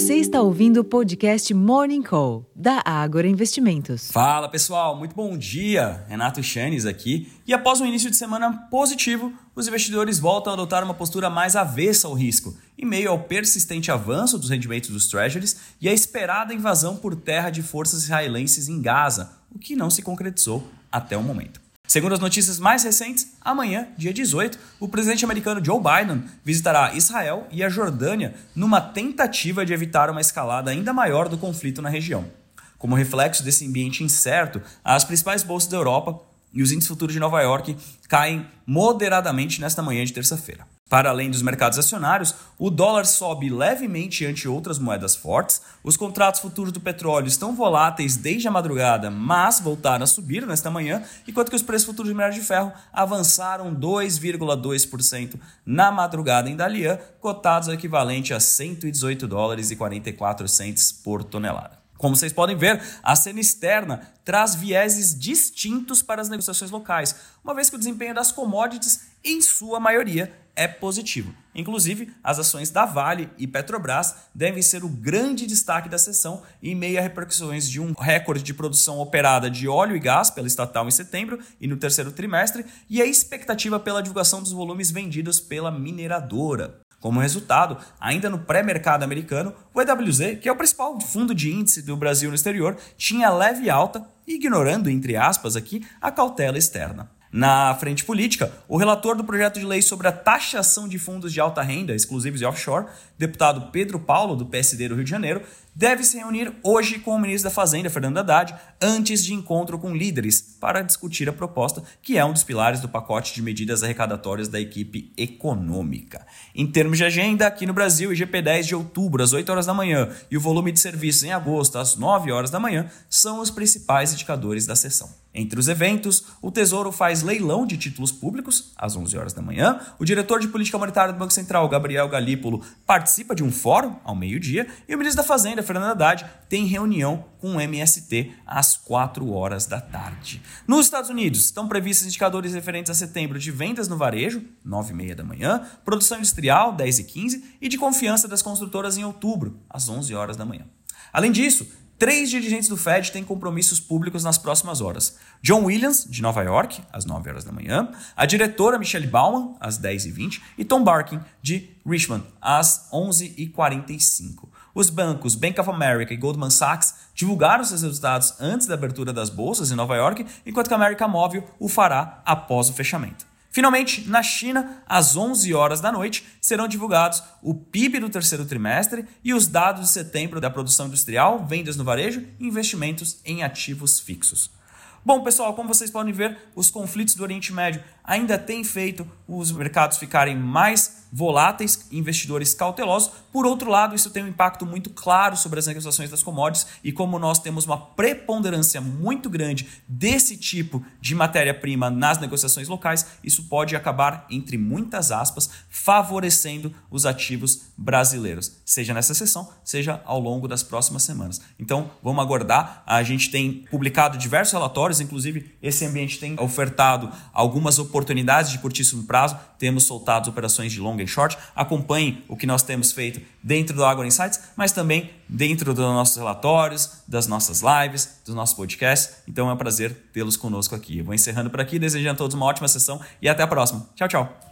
Você está ouvindo o podcast Morning Call, da Ágora Investimentos. Fala pessoal, muito bom dia. Renato Chanes aqui. E após um início de semana positivo, os investidores voltam a adotar uma postura mais avessa ao risco, em meio ao persistente avanço dos rendimentos dos treasuries e a esperada invasão por terra de forças israelenses em Gaza, o que não se concretizou até o momento. Segundo as notícias mais recentes, amanhã, dia 18, o presidente americano Joe Biden visitará Israel e a Jordânia numa tentativa de evitar uma escalada ainda maior do conflito na região. Como reflexo desse ambiente incerto, as principais bolsas da Europa e os índices futuros de Nova York caem moderadamente nesta manhã de terça-feira. Para além dos mercados acionários, o dólar sobe levemente ante outras moedas fortes, os contratos futuros do petróleo estão voláteis desde a madrugada, mas voltaram a subir nesta manhã, enquanto que os preços futuros de minério de ferro avançaram 2,2% na madrugada em Dalian, cotados ao equivalente a 118 dólares e 44 centes por tonelada. Como vocês podem ver, a cena externa traz vieses distintos para as negociações locais, uma vez que o desempenho das commodities, em sua maioria, é positivo. Inclusive, as ações da Vale e Petrobras devem ser o grande destaque da sessão em meio a repercussões de um recorde de produção operada de óleo e gás pela estatal em setembro e no terceiro trimestre e a expectativa pela divulgação dos volumes vendidos pela mineradora. Como resultado, ainda no pré-mercado americano, o EWZ, que é o principal fundo de índice do Brasil no exterior, tinha leve alta, ignorando, entre aspas, aqui, a cautela externa. Na frente política, o relator do projeto de lei sobre a taxação de fundos de alta renda exclusivos e offshore, deputado Pedro Paulo, do PSD do Rio de Janeiro, deve se reunir hoje com o ministro da Fazenda, Fernando Haddad, antes de encontro com líderes, para discutir a proposta, que é um dos pilares do pacote de medidas arrecadatórias da equipe econômica. Em termos de agenda, aqui no Brasil, IGP 10 de outubro, às 8 horas da manhã, e o volume de serviços em agosto, às 9 horas da manhã, são os principais indicadores da sessão. Entre os eventos, o Tesouro faz leilão de títulos públicos, às 11 horas da manhã. O diretor de política monetária do Banco Central, Gabriel Galípolo, participa de um fórum ao meio-dia. E o ministro da Fazenda, Fernando Haddad, tem reunião com o MST às 4 horas da tarde. Nos Estados Unidos, estão previstos indicadores referentes a setembro de vendas no varejo, 9 e meia da manhã, produção industrial, 10 e 15 e de confiança das construtoras em outubro, às 11 horas da manhã. Além disso, Três dirigentes do Fed têm compromissos públicos nas próximas horas. John Williams, de Nova York, às 9 horas da manhã, a diretora Michelle Bauman, às 10h20, e Tom Barkin, de Richmond, às 11h45. Os bancos Bank of America e Goldman Sachs divulgaram seus resultados antes da abertura das bolsas em Nova York, enquanto que a América Móvel o fará após o fechamento. Finalmente, na China, às 11 horas da noite, serão divulgados o PIB do terceiro trimestre e os dados de setembro da produção industrial, vendas no varejo e investimentos em ativos fixos. Bom, pessoal, como vocês podem ver, os conflitos do Oriente Médio ainda têm feito os mercados ficarem mais voláteis, investidores cautelosos. Por outro lado, isso tem um impacto muito claro sobre as negociações das commodities e como nós temos uma preponderância muito grande desse tipo de matéria-prima nas negociações locais, isso pode acabar, entre muitas aspas, favorecendo os ativos brasileiros, seja nessa sessão, seja ao longo das próximas semanas. Então, vamos aguardar. A gente tem publicado diversos relatórios, inclusive esse ambiente tem ofertado algumas oportunidades de curtíssimo prazo, temos soltado operações de longa long e short. Acompanhem o que nós temos feito dentro do Agro Insights, mas também dentro dos nossos relatórios, das nossas lives, dos nossos podcasts. Então é um prazer tê-los conosco aqui. Eu vou encerrando por aqui, desejando a todos uma ótima sessão e até a próxima. Tchau, tchau.